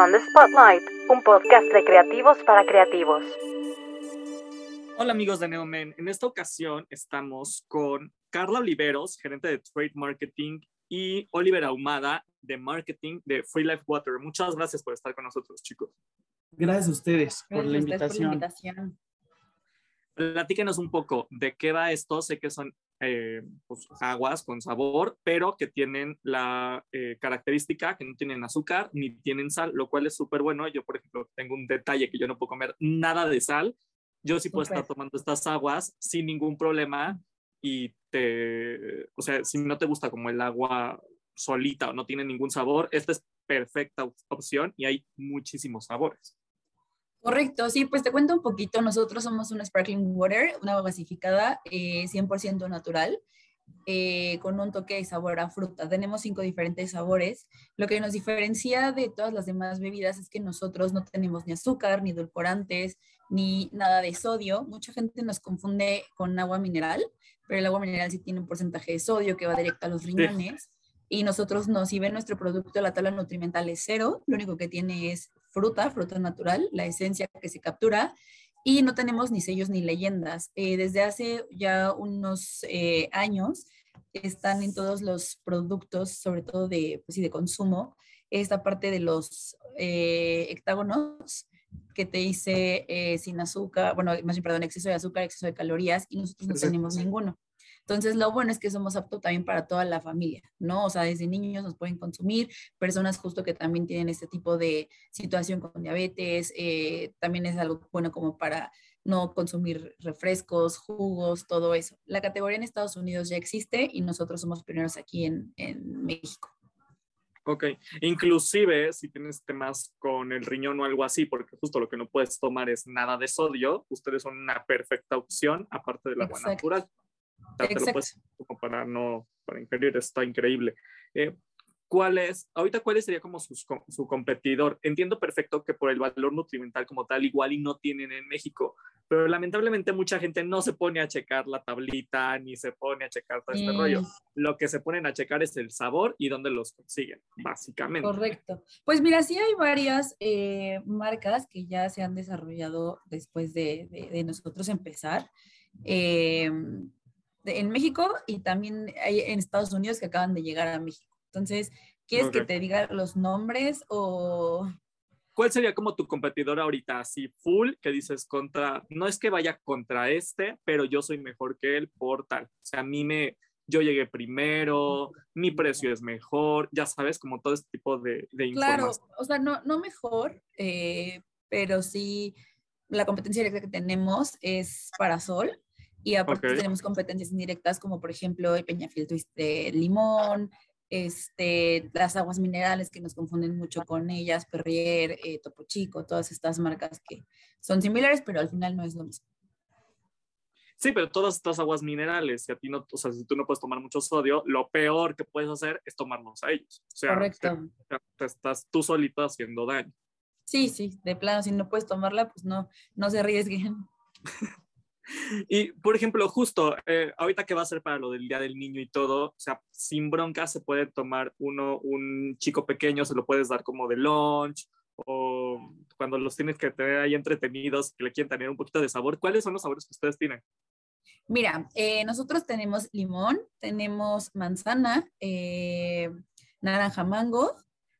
On the Spotlight, un podcast de creativos para creativos. Hola amigos de Neomen, en esta ocasión estamos con Carla Oliveros, gerente de Trade Marketing, y Oliver Ahumada, de Marketing de Free Life Water. Muchas gracias por estar con nosotros, chicos. Gracias a ustedes por, la, invitación. por la invitación. Platíquenos un poco de qué va esto. Sé que son eh, pues, aguas con sabor, pero que tienen la eh, característica que no tienen azúcar ni tienen sal, lo cual es súper bueno. Yo, por ejemplo, tengo un detalle que yo no puedo comer nada de sal. Yo sí puedo estar tomando estas aguas sin ningún problema y te, o sea, si no te gusta como el agua solita o no tiene ningún sabor, esta es perfecta opción y hay muchísimos sabores. Correcto, sí, pues te cuento un poquito. Nosotros somos un sparkling water, una agua gasificada, 100% eh, natural, eh, con un toque de sabor a fruta. Tenemos cinco diferentes sabores. Lo que nos diferencia de todas las demás bebidas es que nosotros no tenemos ni azúcar, ni edulcorantes, ni nada de sodio. Mucha gente nos confunde con agua mineral, pero el agua mineral sí tiene un porcentaje de sodio que va directo a los riñones. Y nosotros no, si ven nuestro producto, la tabla nutrimental es cero, lo único que tiene es fruta, fruta natural, la esencia que se captura, y no tenemos ni sellos ni leyendas. Eh, desde hace ya unos eh, años están en todos los productos, sobre todo de, pues, de consumo, esta parte de los eh, hectágonos que te dice sin azúcar, bueno, más bien, perdón, exceso de azúcar, exceso de calorías, y nosotros no tenemos ninguno. Entonces, lo bueno es que somos aptos también para toda la familia, ¿no? O sea, desde niños nos pueden consumir, personas justo que también tienen este tipo de situación con diabetes, eh, también es algo bueno como para no consumir refrescos, jugos, todo eso. La categoría en Estados Unidos ya existe y nosotros somos pioneros aquí en, en México. Ok, inclusive si tienes temas con el riñón o algo así, porque justo lo que no puedes tomar es nada de sodio, ustedes son una perfecta opción, aparte del agua natural como para no, para ingerir, está increíble. Eh, ¿Cuál es, ahorita cuál sería como su, su, competidor? Entiendo perfecto que por el valor nutrimental como tal, igual y no tienen en México, pero lamentablemente mucha gente no se pone a checar la tablita ni se pone a checar todo este rollo. Lo que se ponen a checar es el sabor y dónde los consiguen, básicamente. Correcto. Pues mira, sí hay varias eh, marcas que ya se han desarrollado después de, de, de nosotros empezar. Eh, en México y también hay en Estados Unidos que acaban de llegar a México. Entonces, ¿quieres que te diga los nombres o...? ¿Cuál sería como tu competidor ahorita? Así, full, que dices contra, no es que vaya contra este, pero yo soy mejor que él por tal. O sea, a mí me, yo llegué primero, mi precio es mejor, ya sabes, como todo este tipo de, de Claro, o sea, no, no mejor, eh, pero sí la competencia directa que tenemos es para Sol, y aparte tenemos competencias indirectas como por ejemplo el Peñafiel limón, este, las aguas minerales que nos confunden mucho con ellas, Perrier, eh, Topo Chico, todas estas marcas que son similares, pero al final no es lo mismo. Sí, pero todas estas aguas minerales, si a ti no, o sea, si tú no puedes tomar mucho sodio, lo peor que puedes hacer es tomarlos a ellos. O sea, Correcto. Te, estás tú solito haciendo daño. Sí, sí, de plano, si no puedes tomarla, pues no, no se arriesguen. Y, por ejemplo, justo eh, ahorita que va a ser para lo del Día del Niño y todo, o sea, sin bronca se puede tomar uno, un chico pequeño, se lo puedes dar como de lunch o cuando los tienes que tener ahí entretenidos, que le quieren tener un poquito de sabor. ¿Cuáles son los sabores que ustedes tienen? Mira, eh, nosotros tenemos limón, tenemos manzana, eh, naranja mango,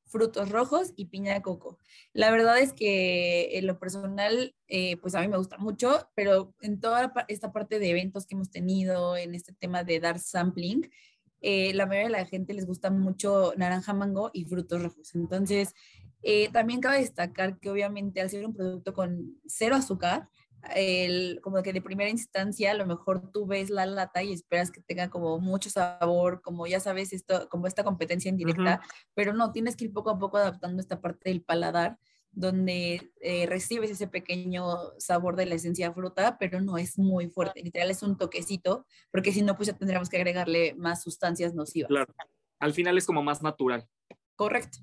frutos rojos y piña de coco. La verdad es que en lo personal, eh, pues a mí me gusta mucho, pero en toda esta parte de eventos que hemos tenido, en este tema de dar sampling, eh, la mayoría de la gente les gusta mucho naranja mango y frutos rojos. Entonces, eh, también cabe destacar que obviamente al ser un producto con cero azúcar, el, como que de primera instancia a lo mejor tú ves la lata y esperas que tenga como mucho sabor, como ya sabes, esto, como esta competencia indirecta, pero no, tienes que ir poco a poco adaptando esta parte del paladar donde eh, recibes ese pequeño sabor de la esencia de fruta, pero no es muy fuerte, literal es un toquecito, porque si no, pues ya tendríamos que agregarle más sustancias nocivas. Claro, al final es como más natural. Correcto.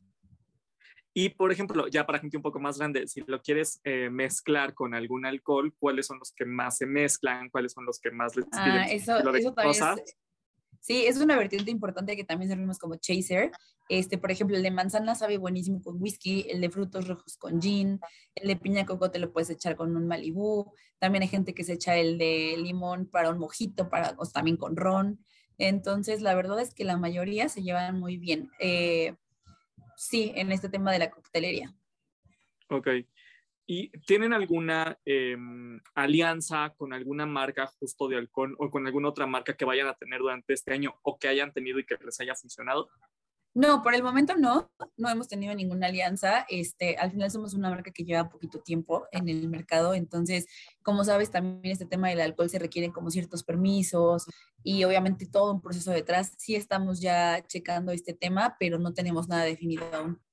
Y, por ejemplo, ya para gente un poco más grande, si lo quieres eh, mezclar con algún alcohol, ¿cuáles son los que más se mezclan? ¿Cuáles son los que más les piden? Ah, eso, eso también Sí, es una vertiente importante que también servimos como chaser. Este, por ejemplo, el de manzana sabe buenísimo con whisky, el de frutos rojos con gin, el de piña coco te lo puedes echar con un Malibú. También hay gente que se echa el de limón para un mojito, para, o también con ron. Entonces, la verdad es que la mayoría se llevan muy bien. Eh, sí, en este tema de la coctelería. Ok. ¿Y tienen alguna em, alianza con alguna marca justo de alcohol o con alguna otra marca que vayan a tener durante este año o que hayan tenido y que les haya funcionado? No, por el momento no, no hemos tenido ninguna alianza. Este, al final somos una marca que lleva poquito tiempo en el mercado, entonces, como sabes, también este tema del alcohol se requieren como ciertos permisos y obviamente todo un proceso detrás. Sí estamos ya checando este tema, pero no tenemos nada definido aún.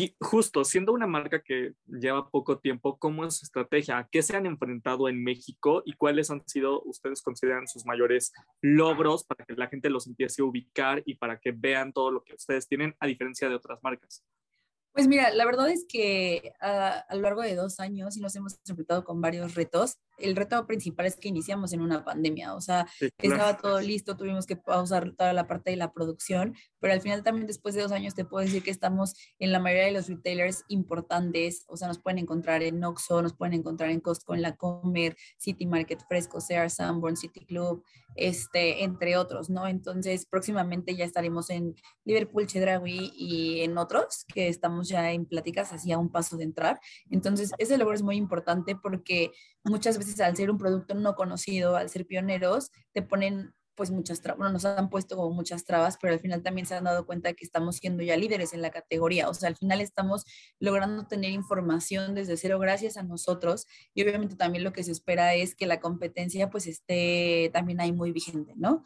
Y justo, siendo una marca que lleva poco tiempo, ¿cómo es su estrategia? ¿A qué se han enfrentado en México y cuáles han sido, ustedes consideran, sus mayores logros para que la gente los empiece a ubicar y para que vean todo lo que ustedes tienen a diferencia de otras marcas? Pues mira, la verdad es que a, lo largo de dos años y nos hemos enfrentado con varios retos. El reto principal es que iniciamos en una pandemia, o sea, estaba todo listo, tuvimos que pausar toda la parte de la producción, pero al final también después de dos años te puedo decir que estamos en la mayoría de los retailers importantes, o sea, nos pueden encontrar en Oxxo, nos pueden encontrar en Costco, en La Comer, City Market Fresco, Sears, Sanborn, City Club, este, entre otros, ¿no? Entonces, próximamente ya estaremos en Liverpool, Chedraui y en otros que estamos ya en pláticas hacia un paso de entrar. Entonces, ese logro es muy importante porque muchas veces al ser un producto no conocido, al ser pioneros, te ponen pues muchas trabas, bueno, nos han puesto como muchas trabas, pero al final también se han dado cuenta que estamos siendo ya líderes en la categoría, o sea, al final estamos logrando tener información desde cero gracias a nosotros y obviamente también lo que se espera es que la competencia pues esté también ahí muy vigente, ¿no?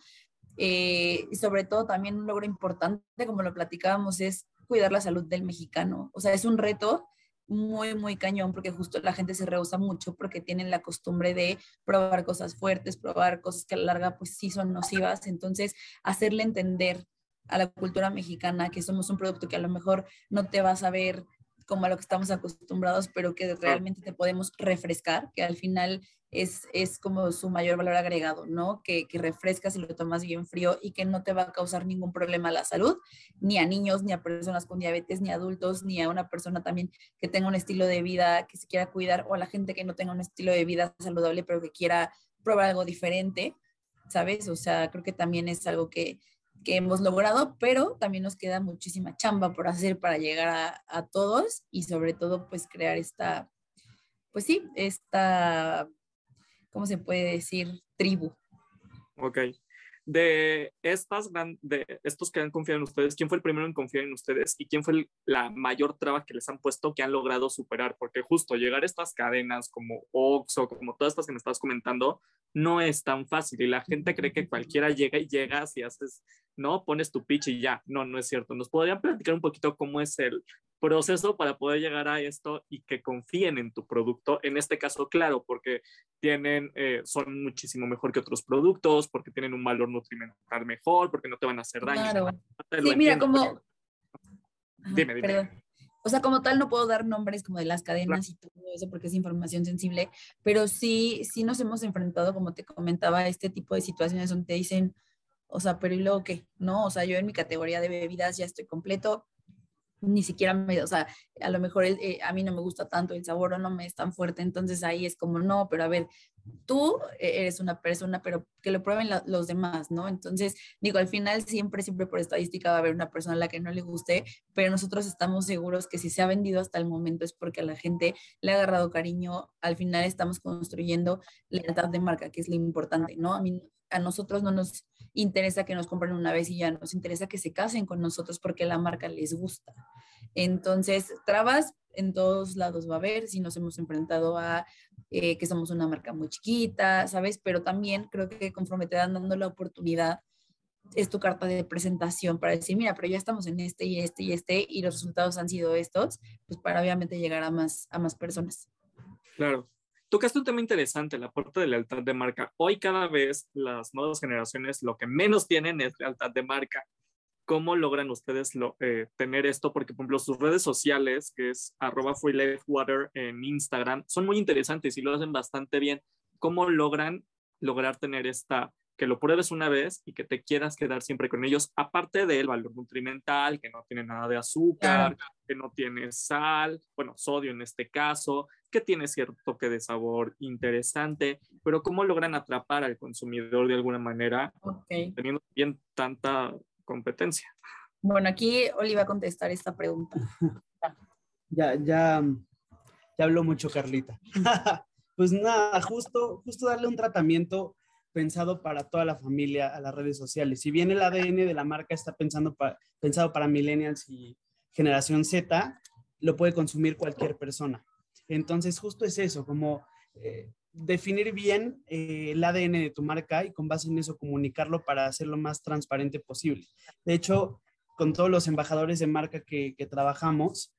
Eh, y sobre todo también un logro importante, como lo platicábamos, es cuidar la salud del mexicano. O sea, es un reto muy, muy cañón porque justo la gente se rehúsa mucho porque tienen la costumbre de probar cosas fuertes, probar cosas que a la larga pues sí son nocivas. Entonces, hacerle entender a la cultura mexicana que somos un producto que a lo mejor no te vas a ver como a lo que estamos acostumbrados, pero que realmente te podemos refrescar, que al final es, es como su mayor valor agregado, ¿no? Que, que refrescas y lo tomas bien frío y que no te va a causar ningún problema a la salud, ni a niños, ni a personas con diabetes, ni a adultos, ni a una persona también que tenga un estilo de vida que se quiera cuidar o a la gente que no tenga un estilo de vida saludable, pero que quiera probar algo diferente, ¿sabes? O sea, creo que también es algo que, que hemos logrado, pero también nos queda muchísima chamba por hacer para llegar a, todos y sobre todo pues crear esta, pues sí, esta ¿cómo se puede decir? Tribu. Ok. De, estas de estos que han confiado en ustedes, ¿quién fue el primero en confiar en ustedes y quién fue la mayor traba que les han puesto que han logrado superar? Porque justo llegar a estas cadenas como Oxxo, como todas estas que me estás comentando, no es tan fácil y la gente cree que cualquiera llega y llegas y haces, ¿no? Pones tu pitch y ya. No, no es cierto. ¿Nos podrían platicar un poquito cómo es el proceso para poder llegar a esto y que confíen en tu producto. En este caso, claro, porque tienen, eh, son muchísimo mejor que otros productos, porque tienen un valor nutrimental mejor, porque no te van a hacer daño. Claro. Sí, mira, como... Dime, dime. O sea, como tal no puedo dar nombres como de las cadenas y todo eso porque es información sensible, pero sí, sí nos hemos enfrentado, como te comentaba, a este tipo de situaciones donde te dicen, o sea, pero ¿y luego qué? No, o sea, yo en mi categoría de bebidas ya estoy completo, ni siquiera me, o sea, a lo mejor eh, a mí no me gusta tanto el sabor o no me es tan fuerte, entonces ahí es como, no, pero a ver, tú eres una persona, pero que lo prueben los demás, ¿no? Entonces, digo, al final siempre, siempre por estadística va a haber una persona a la que no le guste, pero nosotros estamos seguros que si se ha vendido hasta el momento es porque a la gente le ha agarrado cariño, al final estamos construyendo lealtad de marca, que es lo importante, ¿no? A mí, a nosotros no nos interesa que nos compren una vez y ya nos interesa que se casen con nosotros porque la marca les gusta. Entonces, trabas en todos lados va a haber, si nos hemos enfrentado a eh, que somos una marca muy chiquita, ¿sabes? Pero también creo que conforme te dan dando la oportunidad, es tu carta de presentación para decir, mira, pero ya estamos en este y este y este y los resultados han sido estos, pues para obviamente llegar a más, a más personas. Claro. Tocaste un tema interesante, la parte de lealtad de marca. Hoy cada vez las nuevas generaciones lo que menos tienen es lealtad de marca. ¿Cómo logran ustedes lo, eh, tener esto? Porque, por ejemplo, sus redes sociales, que es arroba water en Instagram, son muy interesantes y lo hacen bastante bien. ¿Cómo logran lograr tener esta que lo pruebes una vez y que te quieras quedar siempre con ellos, aparte del valor nutrimental, que no tiene nada de azúcar, que no tiene sal, bueno, sodio en este caso, que tiene cierto toque de sabor interesante, pero cómo logran atrapar al consumidor de alguna manera, teniendo bien tanta competencia. Bueno, aquí Oli va a contestar esta pregunta. ya, ya, ya habló mucho Carlita. pues nada, justo, justo darle un tratamiento pensado para toda la familia a las redes sociales. Si bien el ADN de la marca está pensando pensado para millennials y generación Z, lo puede consumir cualquier persona. Entonces, justo es eso, como eh, definir bien eh, el ADN de tu marca y con base en eso comunicarlo para hacerlo más transparente posible. De hecho, con todos los embajadores de marca que, trabajamos,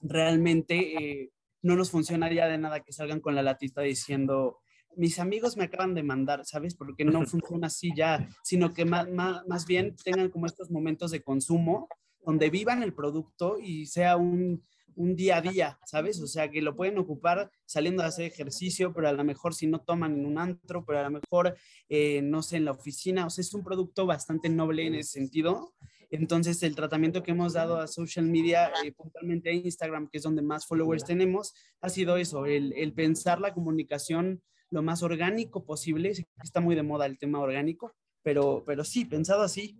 realmente eh, no nos funciona ya de nada que salgan con la latita diciendo mis amigos me acaban de mandar, ¿sabes? Porque no funciona así ya, sino que más, más, bien tengan como estos momentos de consumo donde vivan el producto y sea un, un, día a día, ¿sabes? O sea, que lo pueden ocupar saliendo a hacer ejercicio, pero a lo mejor si no toman en un antro, pero a lo mejor, eh, no sé, en la oficina, o sea, es un producto bastante noble en ese sentido. Entonces, el tratamiento que hemos dado a social media, eh, puntualmente a Instagram, que es donde más followers tenemos, ha sido eso, el, el pensar la comunicación lo más orgánico posible. Está muy de moda el tema orgánico, pero, pero sí, pensado así,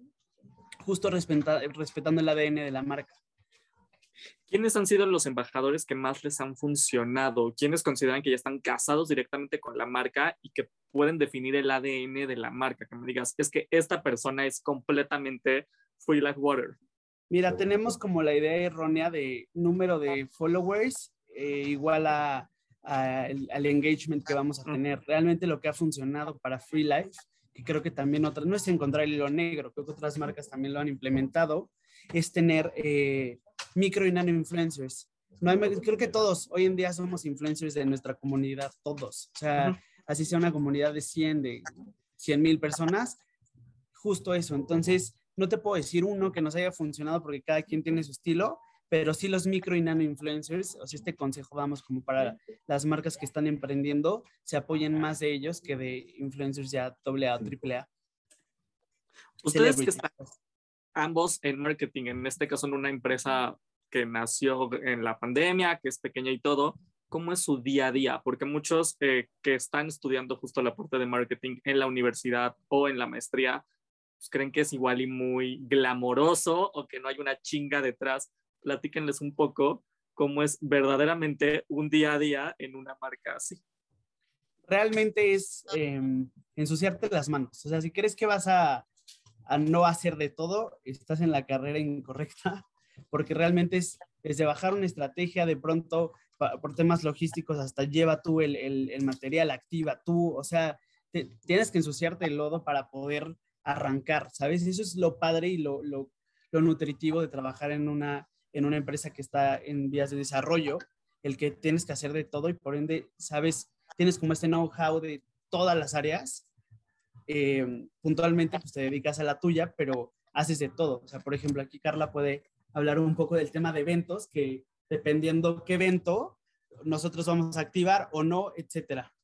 justo respetando el ADN de la marca. ¿Quiénes han sido los embajadores que más les han funcionado? ¿Quiénes consideran que ya están casados directamente con la marca y que pueden definir el ADN de la marca? Que me digas, es que esta persona es completamente Free Life Water. Mira, tenemos como la idea errónea de número de followers eh, igual a al, engagement que vamos a tener. Realmente lo que ha funcionado para Free Life, que creo que también otras, no es encontrar el hilo negro, creo que otras marcas también lo han implementado, es tener eh, micro y nano influencers. No creo que todos hoy en día somos influencers de nuestra comunidad, todos. O sea, así sea una comunidad de 100, de 100 mil personas, justo eso. Entonces, no te puedo decir uno que nos haya funcionado porque cada quien tiene su estilo, pero sí los micro y nano influencers, o sea, este consejo damos como para las marcas que están emprendiendo, se apoyen más de ellos que de influencers ya AA o AAA. Ustedes que están ambos en marketing, en este caso en una empresa que nació en la pandemia, que es pequeña y todo, ¿cómo es su día a día? Porque muchos eh, que están estudiando justo la parte de marketing en la universidad o en la maestría, pues creen que es igual y muy glamoroso o que no hay una chinga detrás platíquenles un poco cómo es verdaderamente un día a día en una marca así. Realmente es em, ensuciarte las manos. O sea, si crees que vas a, a, no hacer de todo, estás en la carrera incorrecta, porque realmente es desde bajar una estrategia de pronto por temas logísticos hasta lleva tú el, el, el material, activa tú, o sea, tienes que ensuciarte el lodo para poder arrancar, ¿sabes? Eso es lo padre y lo, lo, lo nutritivo de trabajar en una, en una empresa que está en vías de desarrollo, el que tienes que hacer de todo y por ende, sabes, tienes como este know-how de todas las áreas. Eh, puntualmente, pues te dedicas a la tuya, pero haces de todo. O sea, por ejemplo, aquí Carla puede hablar un poco del tema de eventos, que dependiendo qué evento nosotros vamos a activar o no, etcétera.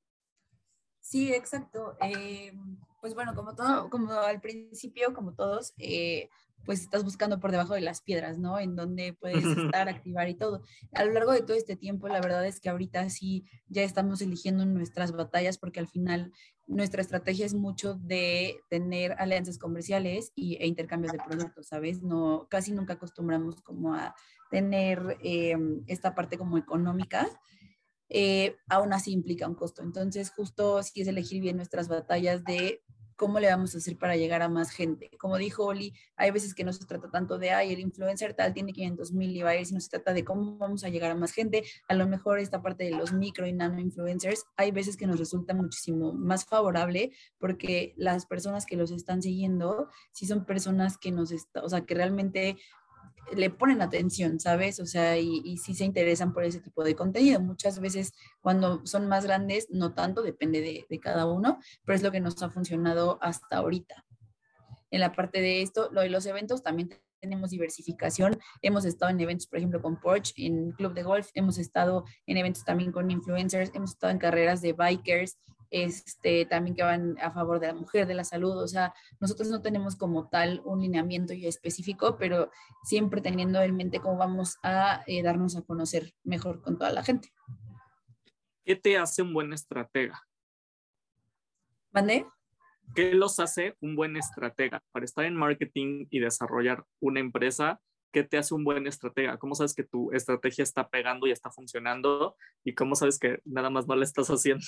Sí, exacto. Eh, pues bueno, como todo, como al principio, como todos, eh, pues estás buscando por debajo de las piedras, ¿no? En donde puedes estar, activar y todo. A lo largo de todo este tiempo, la verdad es que ahorita sí ya estamos eligiendo nuestras batallas porque al final nuestra estrategia es mucho de tener alianzas comerciales y, e intercambios de productos, ¿sabes? No, casi nunca acostumbramos como a tener em, esta parte como económica. Eh, aún así implica un costo. Entonces, justo sí es elegir bien nuestras batallas de cómo le vamos a hacer para llegar a más gente. Como dijo Oli, hay veces que no se trata tanto de, ay, el influencer tal tiene 500 mil y va a ir, sino se trata de cómo vamos a llegar a más gente. A lo mejor esta parte de los micro y nano influencers, hay veces que nos resulta muchísimo más favorable porque las personas que los están siguiendo, si son personas que nos, está, o sea, que realmente le ponen atención, ¿sabes? O sea, y, sí se interesan por ese tipo de contenido. Muchas veces cuando son más grandes, no tanto, depende de, de cada uno, pero es lo que nos ha funcionado hasta ahorita. En la parte de esto, lo de los eventos también tenemos diversificación. Hemos estado en eventos, por ejemplo, con Porsche, en Club de Golf, hemos estado en eventos también con influencers, hemos estado en carreras de bikers, este, también que van a favor de la mujer, de la salud. O sea, nosotros no tenemos como tal un lineamiento ya específico, pero siempre teniendo en mente cómo vamos a eh, darnos a conocer mejor con toda la gente. ¿Qué te hace un buen estratega? ¿Mande? ¿Qué los hace un buen estratega para estar en marketing y desarrollar una empresa? ¿Qué te hace un buen estratega? ¿Cómo sabes que tu estrategia está pegando y está funcionando? ¿Y cómo sabes que nada más no la estás haciendo?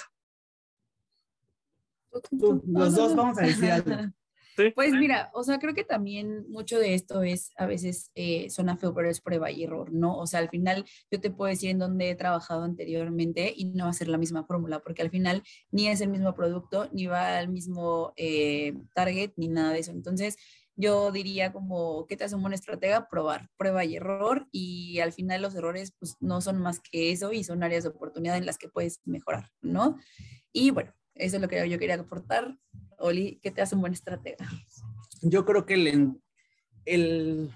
Los dos vamos a decir algo. Pues mira, o sea, creo que también mucho de esto es a veces eh, suena feo, pero es prueba y error, ¿no? O sea, al final yo te puedo decir en dónde he trabajado anteriormente y no va a ser la misma fórmula, porque al final ni es el mismo producto, ni va al mismo eh, target, ni nada de eso. Entonces, yo diría como, ¿qué te hace un buen estratega? Probar, prueba y error y al final los errores pues no son más que eso y son áreas de oportunidad en las que puedes mejorar, ¿no? Y bueno, eso es lo que yo quería aportar. Oli, ¿qué te hace un buen estratega? Yo creo que el, el,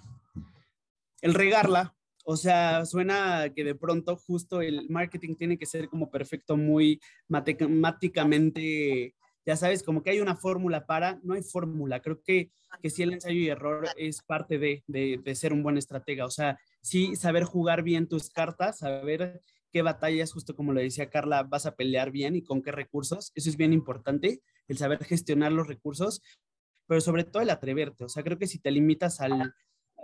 el regarla, o sea, suena que de pronto justo el marketing tiene que ser como perfecto, muy matemáticamente, ya sabes, como que hay una fórmula para, no hay fórmula. Creo que, que sí el ensayo y error es parte de, de, de ser un buen estratega, o sea, sí saber jugar bien tus cartas, saber qué batallas, justo como lo decía Carla, vas a pelear bien y con qué recursos. Eso es bien importante, el saber gestionar los recursos, pero sobre todo el atreverte. O sea, creo que si te limitas al,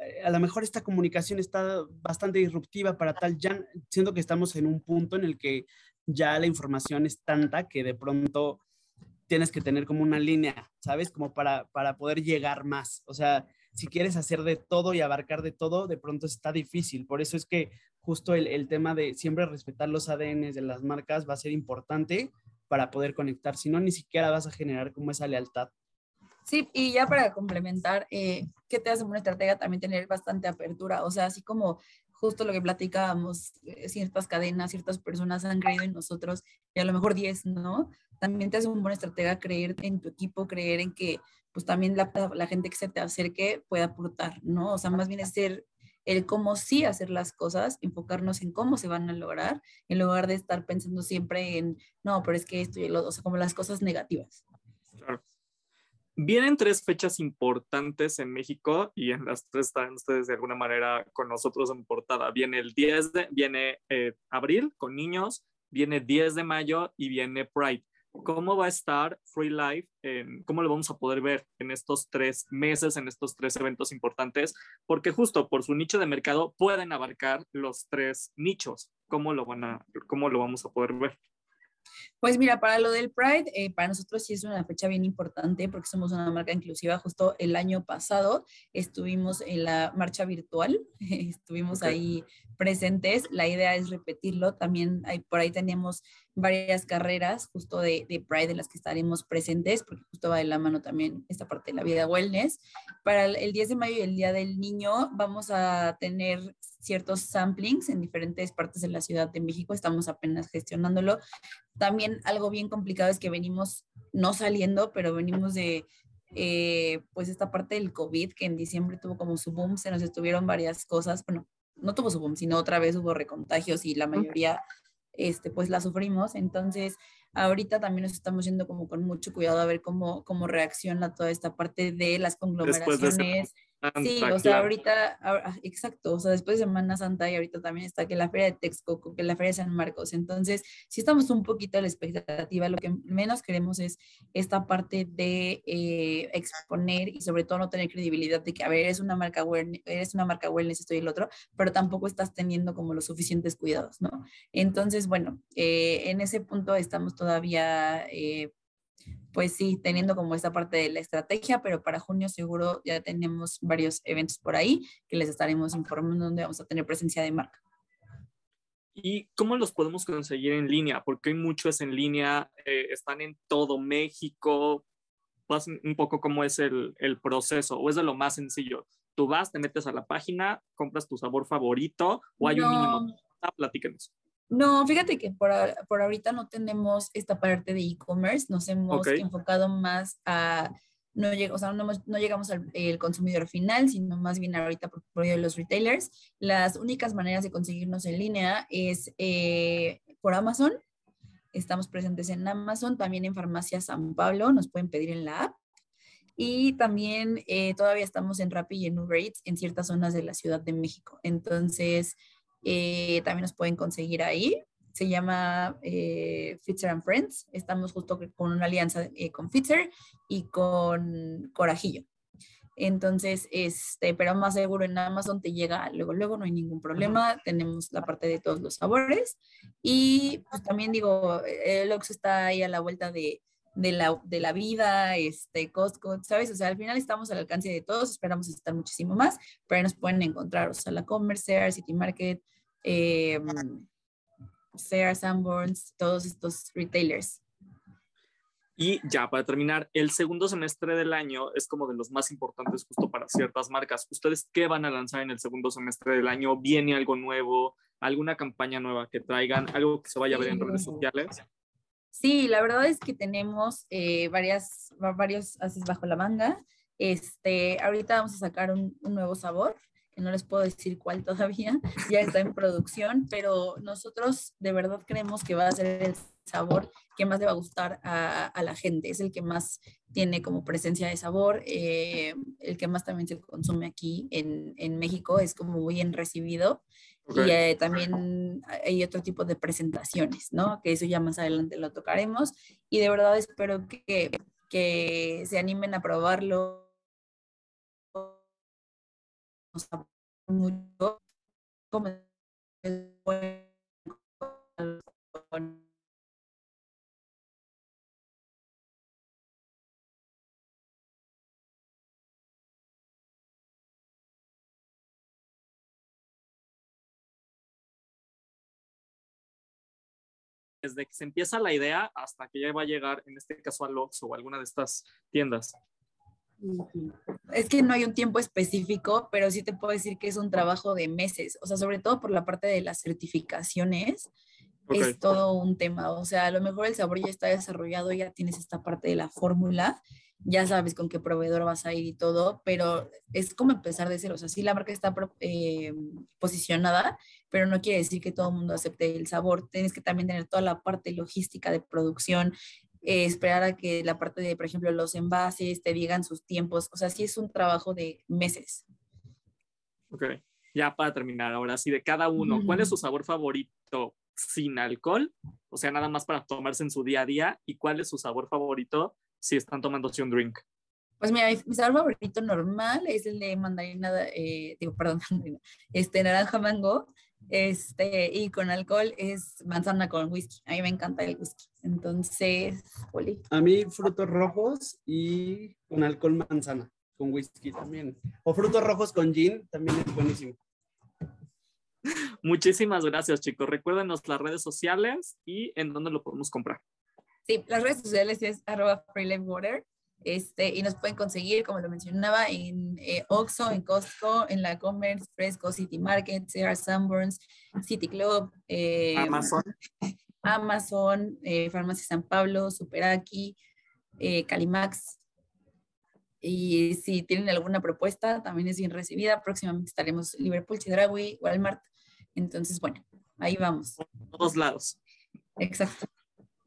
eh, a lo mejor esta comunicación está bastante disruptiva para tal, ya siento que estamos en un punto en el que ya la información es tanta que de pronto tienes que tener como una línea, ¿sabes? Como para, para poder llegar más. O sea, si quieres hacer de todo y abarcar de todo, de pronto está difícil. Por eso es que justo el, tema de siempre respetar los ADNs de las marcas va a ser importante para poder conectar. Si no, ni siquiera vas a generar como esa lealtad. Sí, y ya para complementar, eh, ¿qué te hace una estratega? También tener bastante apertura, o sea, así como justo lo que platicábamos, eh, ciertas cadenas, ciertas personas han creído en nosotros y a lo mejor 10, ¿no? También te hace un buen estratega creer en tu equipo, creer en que pues también la, la, gente que se te acerque pueda aportar, ¿no? O sea, más bien es el cómo sí hacer las cosas, enfocarnos en cómo se van a lograr, en lugar de estar pensando siempre en, no, pero es que esto y lo, o sea, como las cosas negativas. Vienen tres fechas importantes en México y en las tres están ustedes de alguna manera con nosotros en portada. Viene el 10 de, viene eh, abril con niños, viene 10 de mayo y viene Pride cómo va a estar Free Life, cómo lo vamos a poder ver en estos tres meses, en estos tres eventos importantes, porque justo por su nicho de mercado pueden abarcar los tres nichos. ¿Cómo lo, van a, cómo lo vamos a poder ver? Pues mira, para lo del Pride, eh, para nosotros sí es una fecha bien importante porque somos una marca inclusiva. Justo el año pasado estuvimos en la marcha virtual, estuvimos ahí presentes. La idea es repetirlo. También hay, por ahí tenemos varias carreras justo de, de, Pride en las que estaremos presentes, porque justo va de la mano también esta parte de la vida wellness. Para el 10 de mayo y el Día del Niño vamos a tener ciertos samplings en diferentes partes de la Ciudad de México. Estamos apenas gestionándolo. También algo bien complicado es que venimos no saliendo, pero venimos de eh, pues esta parte del COVID, que en diciembre tuvo como su boom, se nos estuvieron varias cosas, bueno, no tuvo su boom, sino otra vez hubo recontagios y la mayoría, este, pues la sufrimos. Entonces, ahorita también nos estamos yendo como con mucho cuidado a ver cómo, cómo reacciona toda esta parte de las conglomeraciones. Sí, o sea, ahorita, ah, exacto, o sea, después de Semana Santa y ahorita también está que la Feria de Texcoco, que la Feria de San Marcos, entonces, si estamos un poquito a la expectativa, lo que menos queremos es esta parte de eh, exponer y sobre todo no tener credibilidad de que, a ver, eres una marca wellness, eres una marca wellness, esto y el otro, pero tampoco estás teniendo como los suficientes cuidados, ¿no? Entonces, bueno, eh, en ese punto estamos todavía eh, pues sí, teniendo como esta parte de la estrategia, pero para junio seguro ya tenemos varios eventos por ahí que les estaremos informando donde vamos a tener presencia de marca. ¿Y cómo los podemos conseguir en línea? Porque hay muchos en línea, eh, están en todo México. Pues un poco cómo es el, el, proceso o es de lo más sencillo. Tú vas, te metes a la página, compras tu sabor favorito o hay un mínimo. Ah, platíquenos. No, fíjate que por, por ahorita no tenemos esta parte de e-commerce, nos hemos enfocado más a, no, o sea, no, no llegamos al consumidor final, sino más bien ahorita por medio de los retailers. Las únicas maneras de conseguirnos en línea es eh, por Amazon Estamos presentes en Amazon, también en Farmacia San Pablo, nos pueden pedir en la app. Y también eh, todavía estamos en Rappi y en Uber Eats en ciertas zonas de la Ciudad de México. Entonces, eh, también nos pueden conseguir ahí. Se llama eh, Fitzer and Friends. Estamos justo con una alianza con Fitzer y con Corajillo. Entonces, este, pero más seguro en Amazon te llega luego, luego, no hay ningún problema. Tenemos la parte de todos los sabores. Y pues también digo, el Ox está ahí a la vuelta de, de la, de la vida, este, Costco, ¿sabes? O sea, al final estamos al alcance de todos, esperamos estar muchísimo más, pero ahí nos pueden encontrar, o sea, la Commerce, City Market, eh, Sears, Sanborns, todos estos retailers. Y ya para terminar, el segundo semestre del año es como de los más importantes justo para ciertas marcas. ¿Ustedes qué van a lanzar en el segundo semestre del año? ¿Viene algo nuevo? ¿Alguna campaña nueva que traigan? ¿Algo que se vaya a ver en redes sociales? Sí, la verdad es que tenemos eh, varias, varios haces bajo la manga. Este, ahorita vamos a sacar un, nuevo sabor que no les puedo decir cuál todavía, ya está en producción, pero nosotros de verdad creemos que va a ser el sabor que más le va a gustar a, la gente. Es el que más tiene como presencia de sabor, eh, el que más también se consume aquí en, en México, es como bien recibido. Y eh, también hay otro tipo de presentaciones, ¿no? Que eso ya más adelante lo tocaremos. Y de verdad espero que, que se animen a probarlo. Mucho desde que se empieza la idea hasta que ya va a llegar, en este caso a Lox o alguna de estas tiendas? Es que no hay un tiempo específico, pero sí te puedo decir que es un trabajo de meses, o sea, sobre todo por la parte de las certificaciones, es todo un tema, o sea, a lo mejor el sabor ya está desarrollado, ya tienes esta parte de la fórmula, ya sabes con qué proveedor vas a ir y todo, pero es como empezar de cero. O sea, sí, la marca está eh, posicionada, pero no quiere decir que todo el mundo acepte el sabor. Tienes que también tener toda la parte logística de producción, eh, esperar a que la parte de, por ejemplo, los envases te digan sus tiempos. O sea, sí es un trabajo de meses. Ok, ya para terminar, ahora sí, de cada uno, ¿cuál es su sabor favorito sin alcohol? O sea, nada más para tomarse en su día a día. ¿Y cuál es su sabor favorito si están tomándose un drink? Pues mira, mi, sabor favorito normal es el de mandarina, eh, digo, perdón, este naranja mango, este, y con alcohol es manzana con whisky. A mí me encanta el whisky. Entonces, Poli. A mí frutos rojos y con alcohol manzana, con whisky también. O frutos rojos con gin, también es buenísimo. Muchísimas gracias, chicos. Recuérdenos las redes sociales y en dónde lo podemos comprar. Sí, las redes sociales es arroba water. Este, y nos pueden conseguir, como lo mencionaba, en eh, Oxxo, en Costco, en la Commerce, Fresco, City Market, Sears Sunburns, City Club, eh, Amazon, Amazon eh, Farmacia San Pablo, Superaki, eh, Calimax. Y si tienen alguna propuesta, también es bien recibida. Próximamente estaremos en Liverpool, Chedraui, Walmart. Entonces, bueno, ahí vamos. Todos lados. Exacto.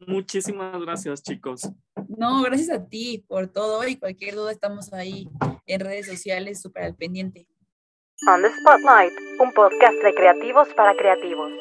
Muchísimas gracias, chicos. No, gracias a ti por todo y cualquier duda estamos ahí en redes sociales súper al pendiente. On the Spotlight, un podcast de creativos para creativos.